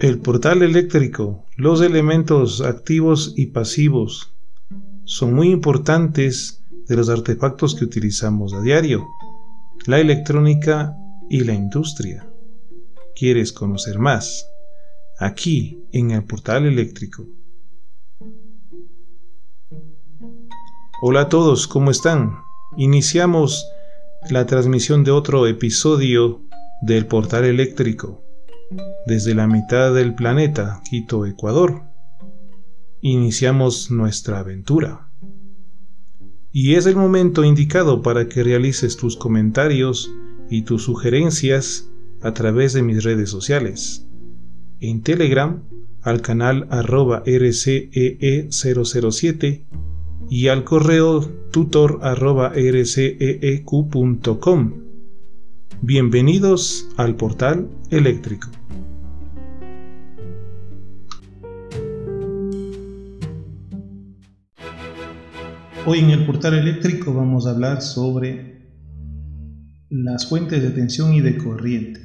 El portal eléctrico, los elementos activos y pasivos son muy importantes de los artefactos que utilizamos a diario, la electrónica y la industria. ¿Quieres conocer más? Aquí en el portal eléctrico. Hola a todos, ¿cómo están? Iniciamos la transmisión de otro episodio del portal eléctrico desde la mitad del planeta, Quito, Ecuador. Iniciamos nuestra aventura. Y es el momento indicado para que realices tus comentarios y tus sugerencias a través de mis redes sociales. En Telegram al canal arroba rcee007 y al correo tutor arroba rceeq.com. Bienvenidos al portal eléctrico. Hoy en el portal eléctrico vamos a hablar sobre las fuentes de tensión y de corriente.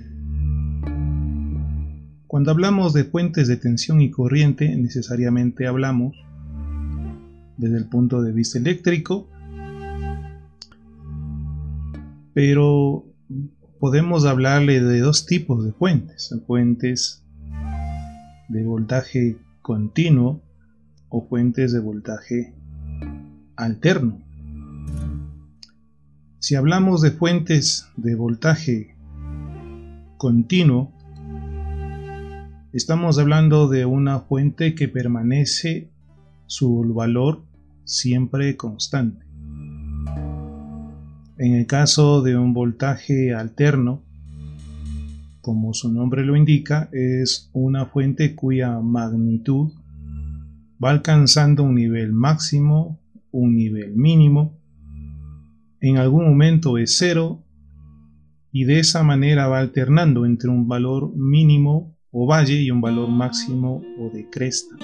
Cuando hablamos de fuentes de tensión y corriente, necesariamente hablamos desde el punto de vista eléctrico, pero podemos hablarle de dos tipos de fuentes, fuentes de voltaje continuo o fuentes de voltaje alterno. Si hablamos de fuentes de voltaje continuo, estamos hablando de una fuente que permanece su valor siempre constante. En el caso de un voltaje alterno, como su nombre lo indica, es una fuente cuya magnitud va alcanzando un nivel máximo, un nivel mínimo, en algún momento es cero y de esa manera va alternando entre un valor mínimo o valle y un valor máximo o de cresta.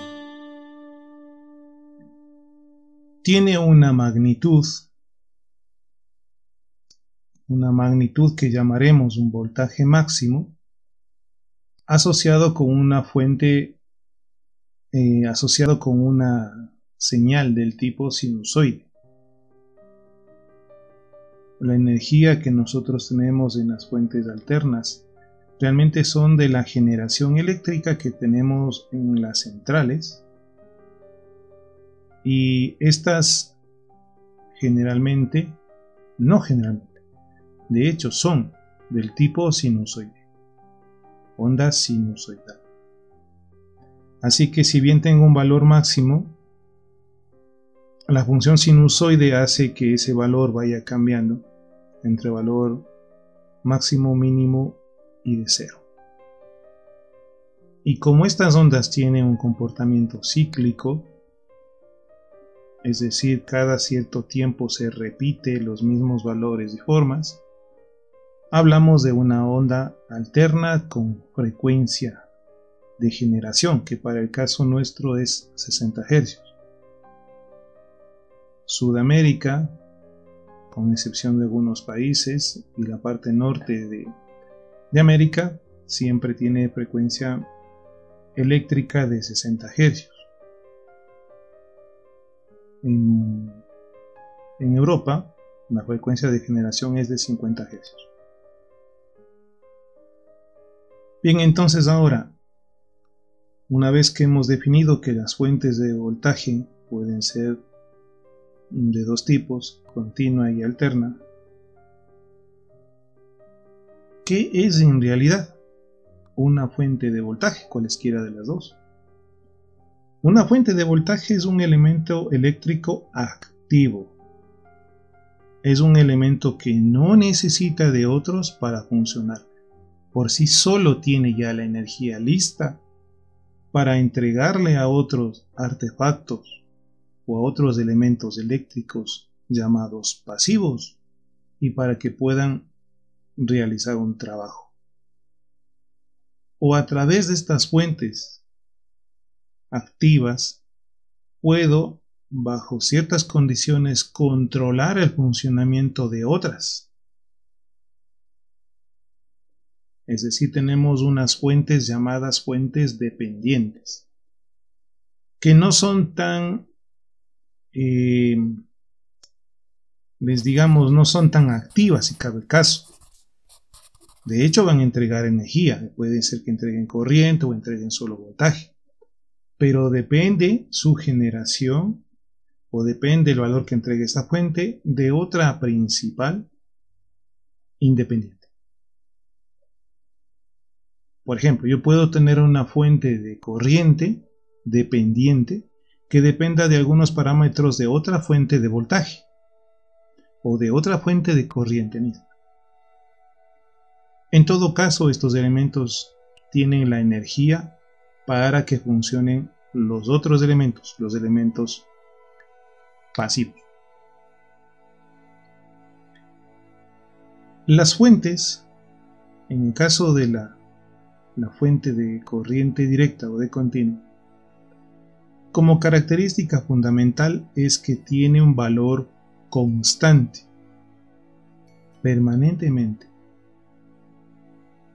Tiene una magnitud, una magnitud que llamaremos un voltaje máximo, asociado con una fuente, eh, asociado con una señal del tipo sinusoide. La energía que nosotros tenemos en las fuentes alternas realmente son de la generación eléctrica que tenemos en las centrales y estas generalmente, no generalmente, de hecho son del tipo sinusoide, onda sinusoidal. Así que si bien tengo un valor máximo, la función sinusoide hace que ese valor vaya cambiando entre valor máximo, mínimo y de cero. Y como estas ondas tienen un comportamiento cíclico, es decir, cada cierto tiempo se repite los mismos valores y formas, hablamos de una onda alterna con frecuencia de generación, que para el caso nuestro es 60 Hz. Sudamérica, con excepción de algunos países, y la parte norte de, América, siempre tiene frecuencia eléctrica de 60 Hz en, Europa la frecuencia de generación es de 50 Hz. Bien, entonces ahora, una vez que hemos definido que las fuentes de voltaje pueden ser de dos tipos, continua y alterna, ¿qué es en realidad una fuente de voltaje, cualesquiera de las dos? Una fuente de voltaje es un elemento eléctrico activo. Es un elemento que no necesita de otros para funcionar. Por sí solo tiene ya la energía lista para entregarle a otros artefactos o a otros elementos eléctricos llamados pasivos y para que puedan realizar un trabajo. O a través de estas fuentes activas, puedo, bajo ciertas condiciones, controlar el funcionamiento de otras. Es decir, tenemos unas fuentes llamadas fuentes dependientes, que no son tan, eh, les digamos, no son tan activas si cabe el caso. De hecho, van a entregar energía. Puede ser que entreguen corriente o entreguen solo voltaje. Pero depende su generación o depende el valor que entregue esta fuente de otra principal independiente. Por ejemplo, yo puedo tener una fuente de corriente dependiente que dependa de algunos parámetros de otra fuente de voltaje o de otra fuente de corriente misma. En todo caso, estos elementos tienen la energía para que funcionen los otros elementos, los elementos pasivos. Las fuentes, en el caso de la, la fuente de corriente directa o de continuo, como característica fundamental es que tiene un valor constante, permanentemente.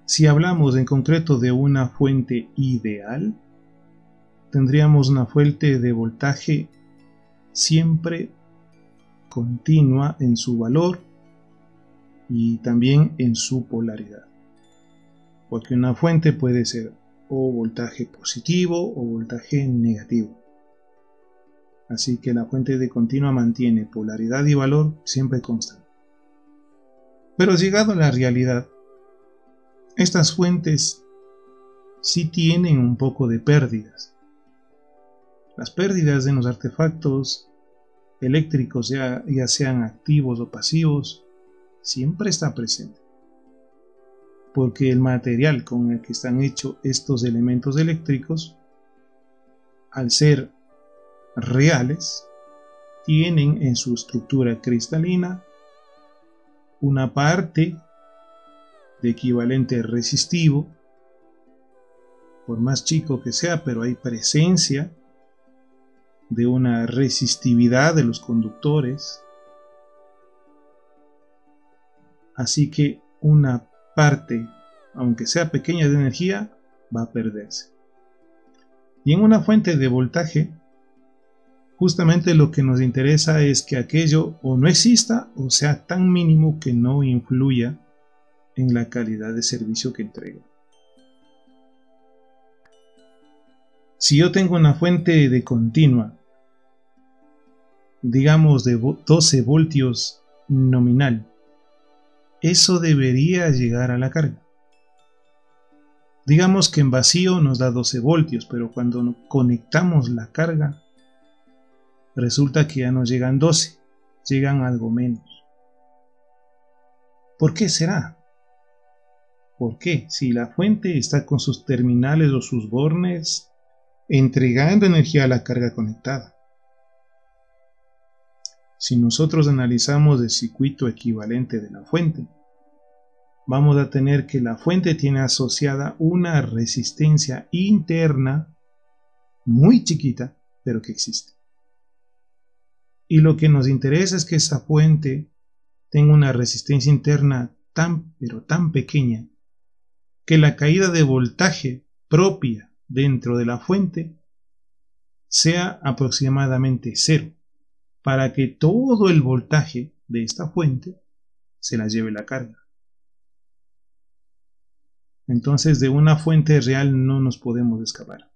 Si hablamos en concreto de una fuente ideal, tendríamos una fuente de voltaje siempre continua en su valor y también en su polaridad. Porque una fuente puede ser o voltaje positivo o voltaje negativo. Así que la fuente de continua mantiene polaridad y valor siempre constante. Pero llegado a la realidad, estas fuentes sí tienen un poco de pérdidas. Las pérdidas en los artefactos eléctricos, ya, ya sean activos o pasivos, siempre está presente. Porque el material con el que están hechos estos elementos eléctricos, al ser reales, tienen en su estructura cristalina una parte de equivalente resistivo, por más chico que sea, pero hay presencia de una resistividad de los conductores. Así que una parte, aunque sea pequeña de energía, va a perderse. Y en una fuente de voltaje, justamente lo que nos interesa es que aquello o no exista o sea tan mínimo que no influya en la calidad de servicio que entrega. Si yo tengo una fuente de continua, digamos de 12 voltios nominal, eso debería llegar a la carga. Digamos que en vacío nos da 12 voltios, pero cuando conectamos la carga, resulta que ya no llegan 12, llegan algo menos. ¿Por qué será? ¿Por qué? Si la fuente está con sus terminales o sus bornes entregando energía a la carga conectada. Si nosotros analizamos el circuito equivalente de la fuente, vamos a tener que la fuente tiene asociada una resistencia interna muy chiquita, pero que existe. Y lo que nos interesa es que esa fuente tenga una resistencia interna tan, pero tan pequeña que la caída de voltaje propia dentro de la fuente sea aproximadamente cero, para que todo el voltaje de esta fuente se la lleve la carga. Entonces de una fuente real no nos podemos escapar.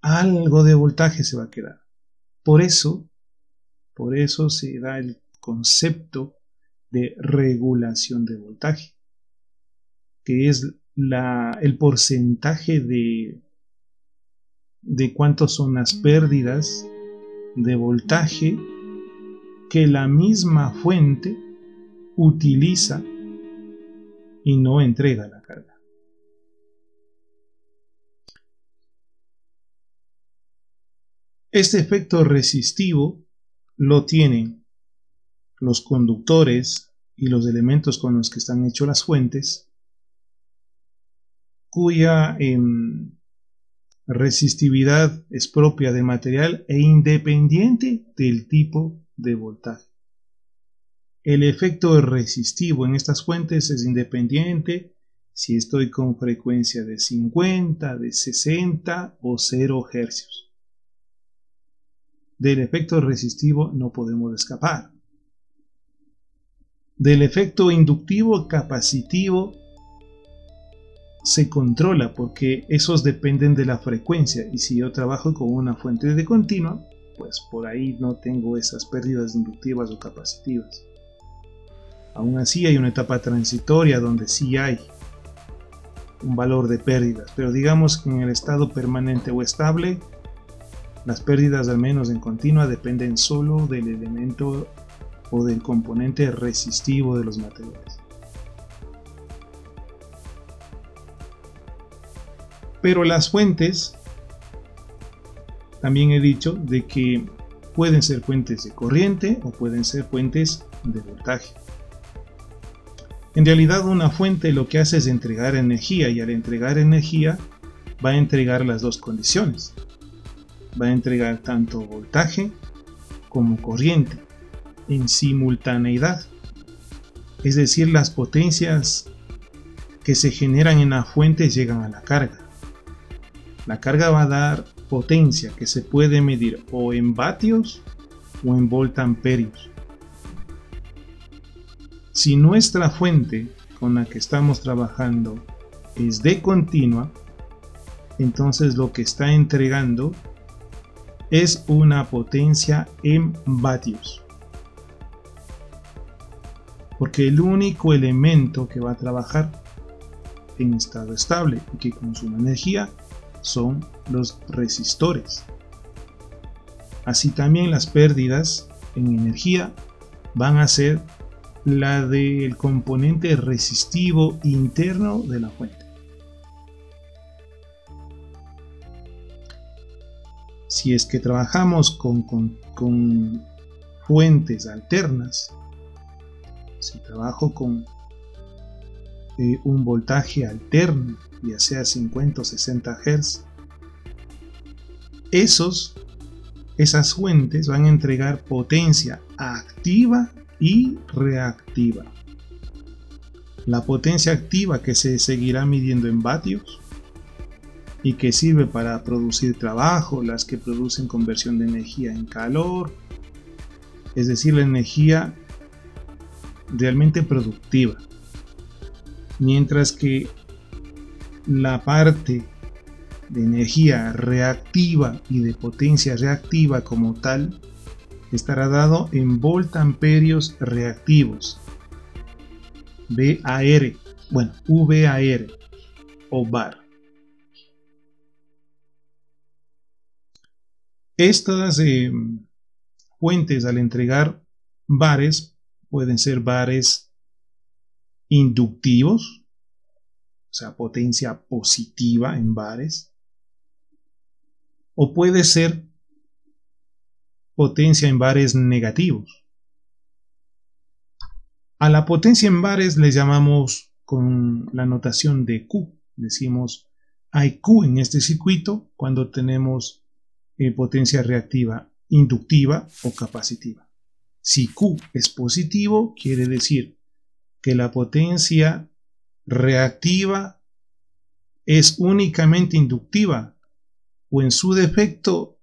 Algo de voltaje se va a quedar. Por eso, por eso se da el concepto de regulación de voltaje que es el porcentaje de, de cuántos son las pérdidas de voltaje que la misma fuente utiliza y no entrega la carga. Este efecto resistivo lo tienen los conductores y los elementos con los que están hechos las fuentes cuya em, resistividad es propia del material e independiente del tipo de voltaje. El efecto resistivo en estas fuentes es independiente si estoy con frecuencia de 50, de 60 o 0 hercios. Del efecto resistivo no podemos escapar. Del efecto inductivo capacitivo se controla porque esos dependen de la frecuencia y si yo trabajo con una fuente de continua, pues por ahí no tengo esas pérdidas inductivas o capacitivas. Aún así hay una etapa transitoria donde sí hay un valor de pérdidas, pero digamos que en el estado permanente o estable, las pérdidas al menos en continua dependen solo del elemento o del componente resistivo de los materiales. Pero las fuentes, también he dicho de que pueden ser fuentes de corriente o pueden ser fuentes de voltaje. En realidad una fuente lo que hace es entregar energía y al entregar energía va a entregar las dos condiciones. Va a entregar tanto voltaje como corriente en simultaneidad. Es decir, las potencias que se generan en la fuente llegan a la carga. La carga va a dar potencia que se puede medir o en vatios o en voltamperios. Si nuestra fuente con la que estamos trabajando es de continua, entonces lo que está entregando es una potencia en vatios. Porque el único elemento que va a trabajar en estado estable y que consume energía son los resistores. Así también las pérdidas en energía van a ser la del componente resistivo interno de la fuente. Si es que trabajamos con, fuentes alternas, si trabajo con eh, un voltaje alterno, ya sea 50 o 60 Hz, esos, esas fuentes van a entregar potencia activa y reactiva. La potencia activa que se seguirá midiendo en vatios y que sirve para producir trabajo, las que producen conversión de energía en calor, es decir, la energía realmente productiva mientras que la parte de energía reactiva y de potencia reactiva como tal estará dado en voltamperios reactivos. VAR, bueno, VAR o VAR. Estas eh, fuentes al entregar bares pueden ser bares inductivos, o sea, potencia positiva en bares, o puede ser potencia en bares negativos. A la potencia en bares le llamamos con la notación de Q. Decimos hay Q en este circuito cuando tenemos eh, potencia reactiva inductiva o capacitiva. Si Q es positivo, quiere decir que la potencia reactiva es únicamente inductiva o en su defecto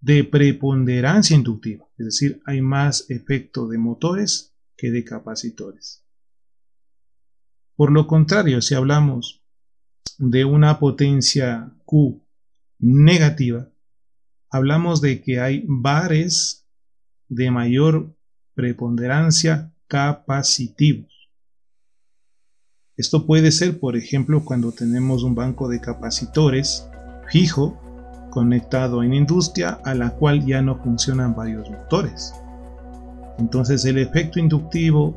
de preponderancia inductiva, es decir, hay más efecto de motores que de capacitores. Por lo contrario, si hablamos de una potencia Q negativa, hablamos de que hay bares de mayor preponderancia capacitivos. Esto puede ser, por ejemplo, cuando tenemos un banco de capacitores fijo conectado en industria a la cual ya no funcionan varios motores. Entonces el efecto inductivo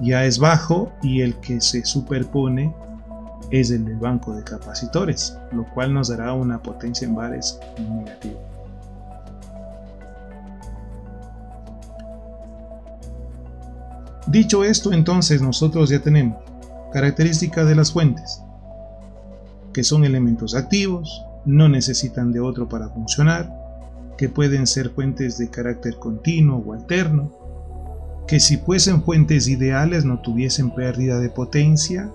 ya es bajo y el que se superpone es el del banco de capacitores, lo cual nos dará una potencia en bares negativa. Dicho esto, entonces nosotros ya tenemos Característica de las fuentes, que son elementos activos, no necesitan de otro para funcionar, que pueden ser fuentes de carácter continuo o alterno, que si fuesen fuentes ideales no tuviesen pérdida de potencia,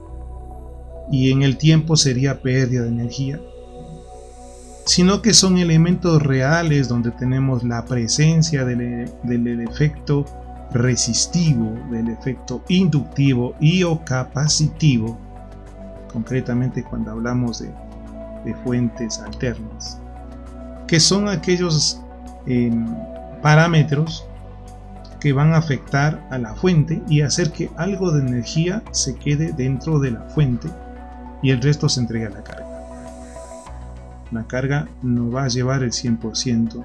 y en el tiempo sería pérdida de energía, sino que son elementos reales donde tenemos la presencia del, efecto resistivo, del efecto inductivo y o capacitivo, concretamente cuando hablamos de, de fuentes alternas, que son aquellos em, parámetros que van a afectar a la fuente y hacer que algo de energía se quede dentro de la fuente y el resto se entrega a la carga. La carga no va a llevar el 100%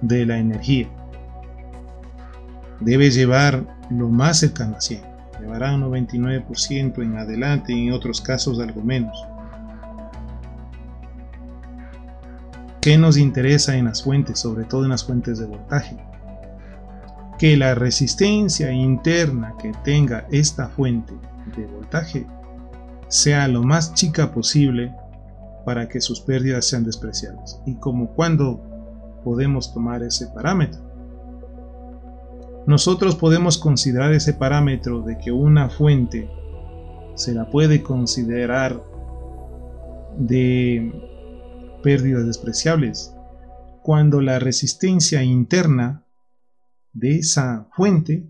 de la energía. Debe llevar lo más cercano a 100. Llevará un 99% en adelante y en otros casos algo menos. ¿Qué nos interesa en las fuentes, sobre todo en las fuentes de voltaje? Que la resistencia interna que tenga esta fuente de voltaje sea lo más chica posible para que sus pérdidas sean despreciables. Y como cuando podemos tomar ese parámetro. Nosotros podemos considerar ese parámetro de que una fuente se la puede considerar de pérdidas despreciables cuando la resistencia interna de esa fuente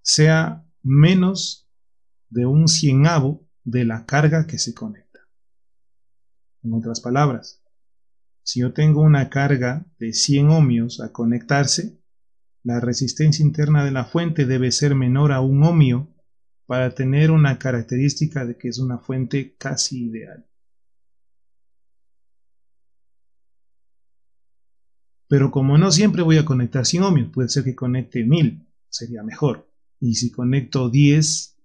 sea menos de un cienavo de la carga que se conecta. En otras palabras, si yo tengo una carga de 100 ohmios a conectarse, la resistencia interna de la fuente debe ser menor a un ohmio para tener una característica de que es una fuente casi ideal. Pero como no siempre voy a conectar 100 ohmios, puede ser que conecte 1000, sería mejor. Y si conecto 10,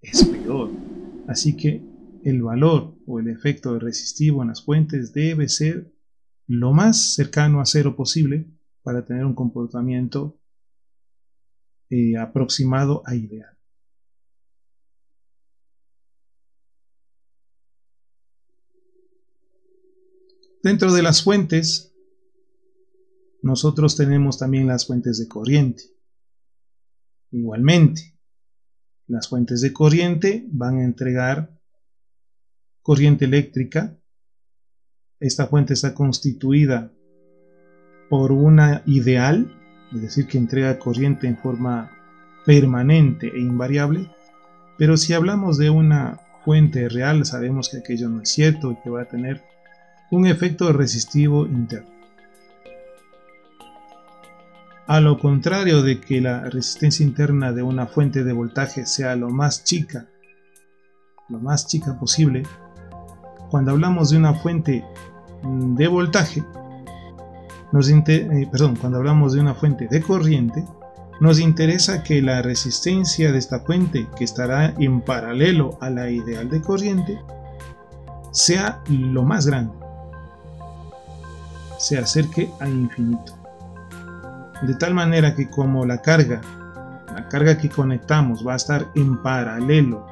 es peor. Así que el valor o el efecto resistivo en las fuentes debe ser lo más cercano a cero posible para tener un comportamiento eh, aproximado a ideal. Dentro de las fuentes nosotros tenemos también las fuentes de corriente. Igualmente, las fuentes de corriente van a entregar corriente eléctrica. Esta fuente está constituida por una ideal, es decir, que entrega corriente en forma permanente e invariable. Pero si hablamos de una fuente real, sabemos que aquello no es cierto y que va a tener un efecto resistivo interno. A lo contrario de que la resistencia interna de una fuente de voltaje sea lo más chica, lo más chica posible, cuando hablamos de una fuente de voltaje, nos eh, perdón, cuando hablamos de una fuente de corriente, nos interesa que la resistencia de esta fuente, que estará en paralelo a la ideal de corriente, sea lo más grande, se acerque a infinito de tal manera que como la carga, la carga que conectamos va a estar en paralelo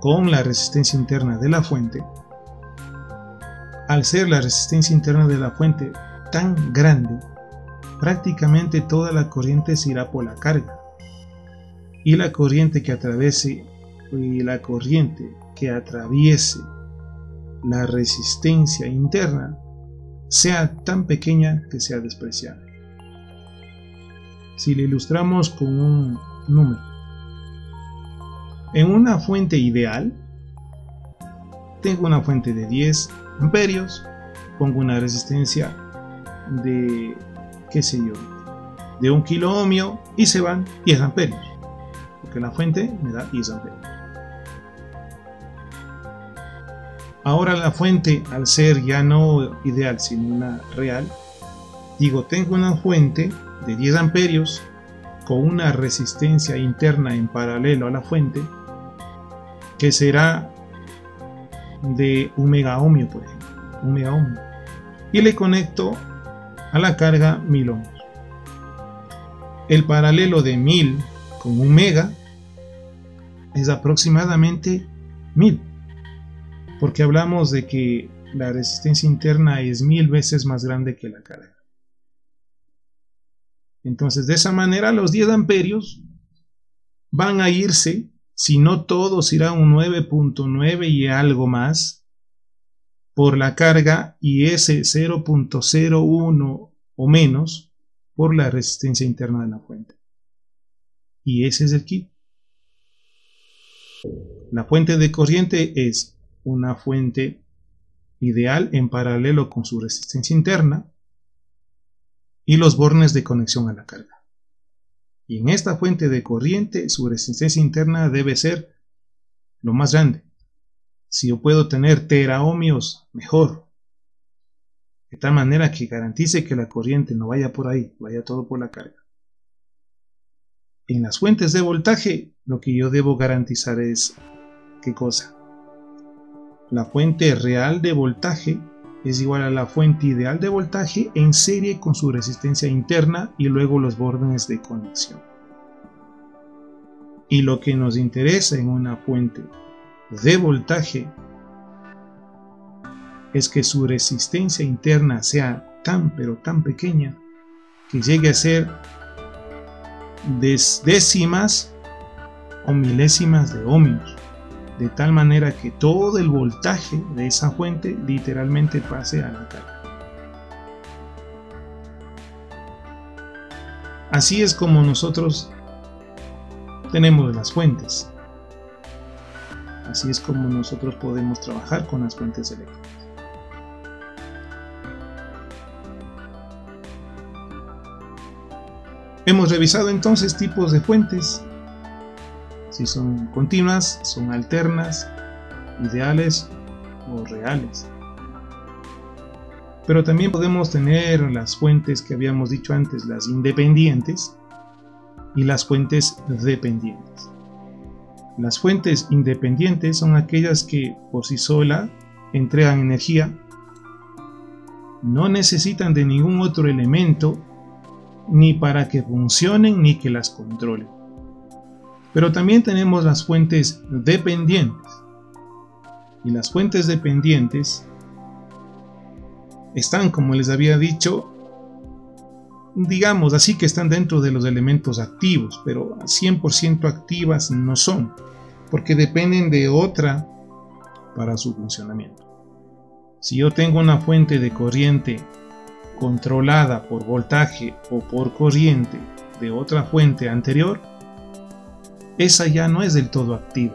con la resistencia interna de la fuente, al ser la resistencia interna de la fuente tan grande, prácticamente toda la corriente se irá por la carga. Y la corriente que atraviese y la corriente que atraviese la resistencia interna sea tan pequeña que sea despreciable si le ilustramos con un número. En una fuente ideal, tengo una fuente de 10 amperios, pongo una resistencia de, qué sé yo, de un kilo ohmio y se van 10 amperios, porque la fuente me da 10 amperios. Ahora la fuente, al ser ya no ideal, sino una real, digo, tengo una fuente de 10 amperios con una resistencia interna en paralelo a la fuente que será de un mega ohmio por ejemplo un mega ohmio. Y le conecto a la carga 1000 ohmios. El paralelo de 1000 con un mega es aproximadamente 1000 porque hablamos de que la resistencia interna es mil veces más grande que la carga entonces, de esa manera, los 10 amperios van a irse si no todos irá un 9.9 y algo más por la carga y ese 0.01 o menos por la resistencia interna de la fuente. Y ese es el kit. La fuente de corriente es una fuente ideal en paralelo con su resistencia interna y los bornes de conexión a la carga. Y en esta fuente de corriente su resistencia interna debe ser lo más grande. Si yo puedo tener teraohmios, mejor. De tal manera que garantice que la corriente no vaya por ahí, vaya todo por la carga. En las fuentes de voltaje, lo que yo debo garantizar es ¿qué cosa? La fuente real de voltaje es igual a la fuente ideal de voltaje en serie con su resistencia interna y luego los bordes de conexión. Y lo que nos interesa en una fuente de voltaje es que su resistencia interna sea tan pero tan pequeña que llegue a ser décimas o milésimas de ohmios de tal manera que todo el voltaje de esa fuente literalmente pase a la carga. Así es como nosotros tenemos las fuentes. Así es como nosotros podemos trabajar con las fuentes eléctricas. Hemos revisado entonces tipos de fuentes si son continuas, son alternas, ideales o reales. Pero también podemos tener las fuentes que habíamos dicho antes, las independientes y las fuentes dependientes. Las fuentes independientes son aquellas que por sí sola entregan energía, no necesitan de ningún otro elemento ni para que funcionen ni que las controlen. Pero también tenemos las fuentes dependientes. Y las fuentes dependientes están, como les había dicho, digamos así que están dentro de los elementos activos, pero 100% activas no son, porque dependen de otra para su funcionamiento. Si yo tengo una fuente de corriente controlada por voltaje o por corriente de otra fuente anterior, esa ya no es del todo activa,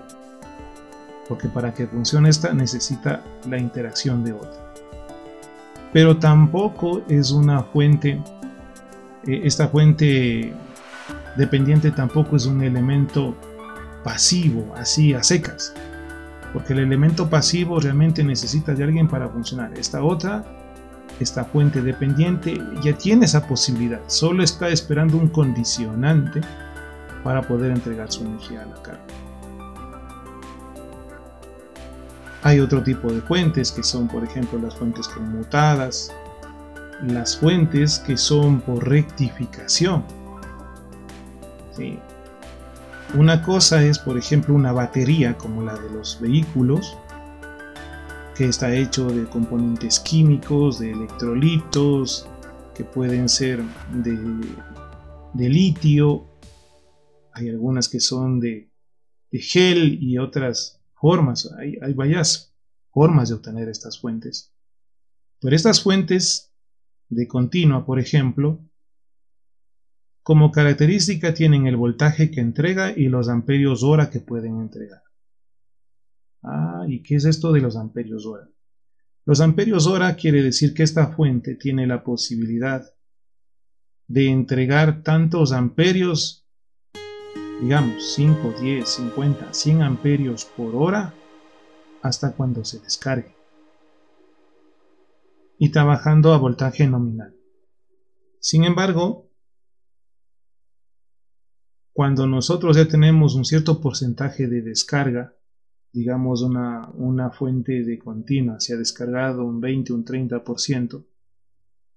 porque para que funcione esta necesita la interacción de otra. Pero tampoco es una fuente, eh, esta fuente dependiente tampoco es un elemento pasivo, así a secas, porque el elemento pasivo realmente necesita de alguien para funcionar. Esta otra, esta fuente dependiente, ya tiene esa posibilidad, solo está esperando un condicionante para poder entregar su energía a la carga. Hay otro tipo de fuentes que son, por ejemplo, las fuentes conmutadas, las fuentes que son por rectificación. Una cosa es, por ejemplo, una batería como la de los vehículos, que está hecho de componentes químicos, de electrolitos, que pueden ser de, de litio hay algunas que son de, gel y otras formas. Hay, hay varias formas de obtener estas fuentes. Pero estas fuentes de continua, por ejemplo, como característica tienen el voltaje que entrega y los amperios hora que pueden entregar. Ah, ¿y qué es esto de los amperios hora? Los amperios hora quiere decir que esta fuente tiene la posibilidad de entregar tantos amperios digamos 5, 10, 50, 100 amperios por hora hasta cuando se descargue y trabajando a voltaje nominal. Sin embargo, cuando nosotros ya tenemos un cierto porcentaje de descarga, digamos una, una fuente de continua se ha descargado un 20, un 30%,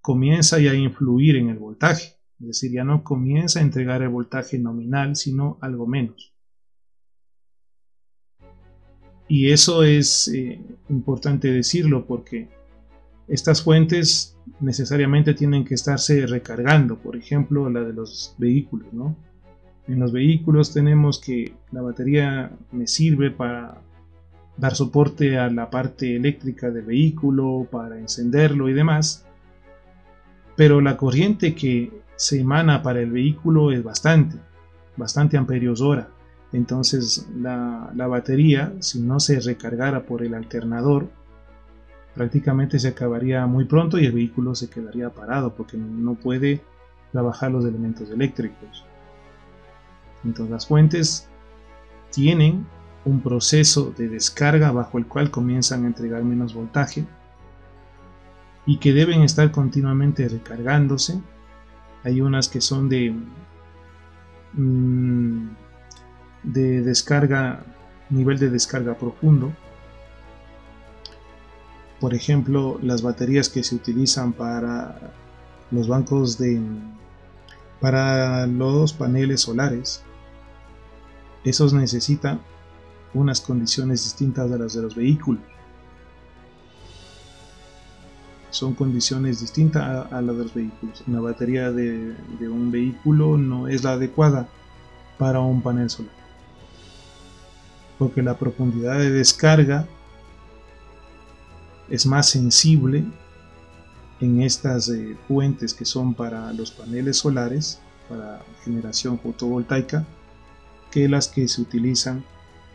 comienza ya a influir en el voltaje. Es decir, ya no comienza a entregar el voltaje nominal, sino algo menos. Y eso es eh, importante decirlo porque estas fuentes necesariamente tienen que estarse recargando, por ejemplo, la de los vehículos, ¿no? En los vehículos tenemos que la batería me sirve para dar soporte a la parte eléctrica del vehículo, para encenderlo y demás. Pero la corriente que se emana para el vehículo es bastante, bastante amperios hora. Entonces la, la batería, si no se recargara por el alternador, prácticamente se acabaría muy pronto y el vehículo se quedaría parado porque no puede trabajar los elementos eléctricos. Entonces las fuentes tienen un proceso de descarga bajo el cual comienzan a entregar menos voltaje y que deben estar continuamente recargándose. Hay unas que son de, mm, de descarga, nivel de descarga profundo. Por ejemplo, las baterías que se utilizan para los bancos de para los paneles solares. Esos necesitan unas condiciones distintas a las de los vehículos. Son condiciones distintas a, las de los vehículos. Una batería de, un vehículo no es la adecuada para un panel solar. Porque la profundidad de descarga es más sensible en estas eh, fuentes que son para los paneles solares, para generación fotovoltaica, que las que se utilizan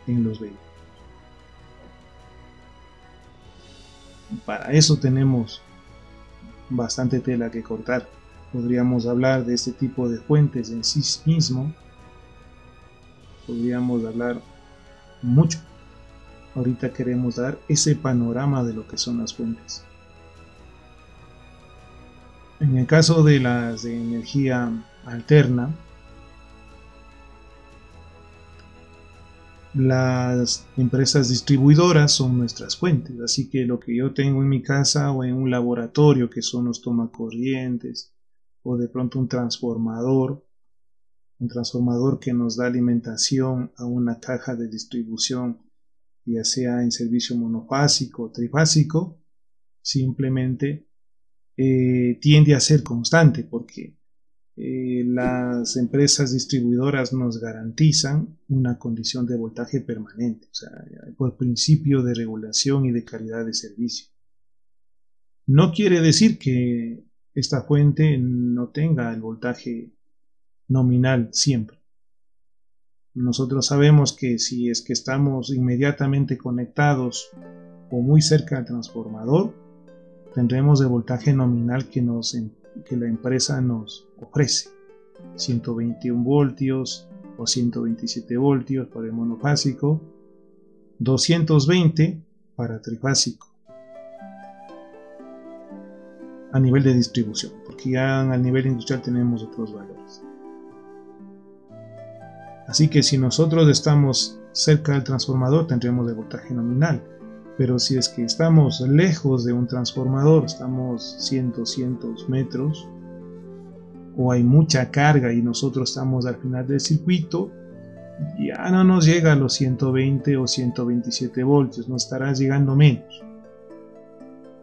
en los vehículos. Para eso tenemos bastante tela que cortar. Podríamos hablar de este tipo de fuentes en sí mismo. Podríamos hablar mucho. Ahorita queremos dar ese panorama de lo que son las fuentes. En el caso de las de energía alterna, las empresas distribuidoras son nuestras fuentes, así que lo que yo tengo en mi casa o en un laboratorio que son los tomacorrientes o de pronto un transformador, un transformador que nos da alimentación a una caja de distribución, ya sea en servicio monofásico o trifásico, simplemente eh, tiende a ser constante porque eh, las empresas distribuidoras nos garantizan una condición de voltaje permanente, o sea, por principio de regulación y de calidad de servicio. No quiere decir que esta fuente no tenga el voltaje nominal siempre. Nosotros sabemos que si es que estamos inmediatamente conectados o muy cerca del transformador, tendremos el voltaje nominal que, nos, que la empresa nos ofrece. 121 voltios o 127 voltios para el monofásico, 220 para trifásico. A nivel de distribución, porque ya a nivel industrial tenemos otros valores. Así que si nosotros estamos cerca del transformador tendremos el voltaje nominal pero si es que estamos lejos de un transformador, estamos cientos, cientos metros, o hay mucha carga y nosotros estamos al final del circuito, ya no nos llega a los 120 o 127 voltios, nos estará llegando menos.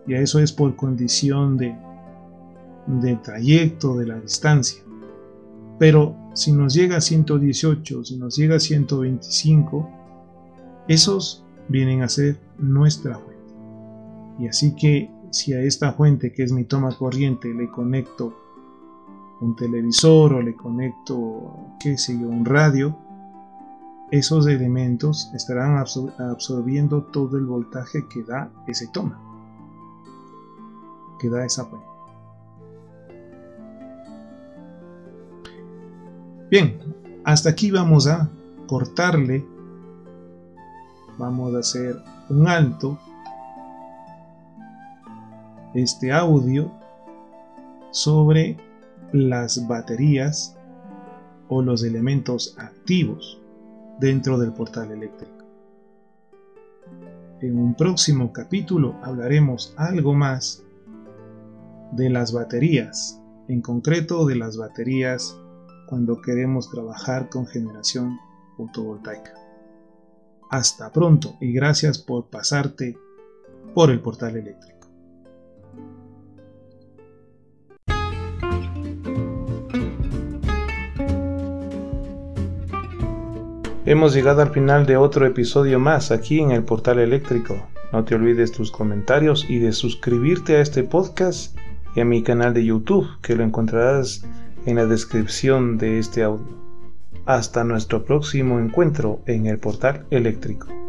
Y eso es por condición de, de trayecto, de la distancia. Pero si nos llega a 118, si nos llega a 125, esos vienen a ser nuestra fuente. Y así que si a esta fuente que es mi toma corriente le conecto un televisor o le conecto, qué sé yo, un radio, esos elementos estarán absorbiendo todo el voltaje que da ese toma, que da esa fuente. Bien, hasta aquí vamos a cortarle vamos a hacer un alto este audio sobre las baterías o los elementos activos dentro del portal eléctrico. En un próximo capítulo hablaremos algo más de las baterías, en concreto de las baterías cuando queremos trabajar con generación fotovoltaica. Hasta pronto y gracias por pasarte por el portal eléctrico. Hemos llegado al final de otro episodio más aquí en el portal eléctrico. No te olvides tus comentarios y de suscribirte a este podcast y a mi canal de YouTube, que lo encontrarás en la descripción de este audio. Hasta nuestro próximo encuentro en el portal eléctrico.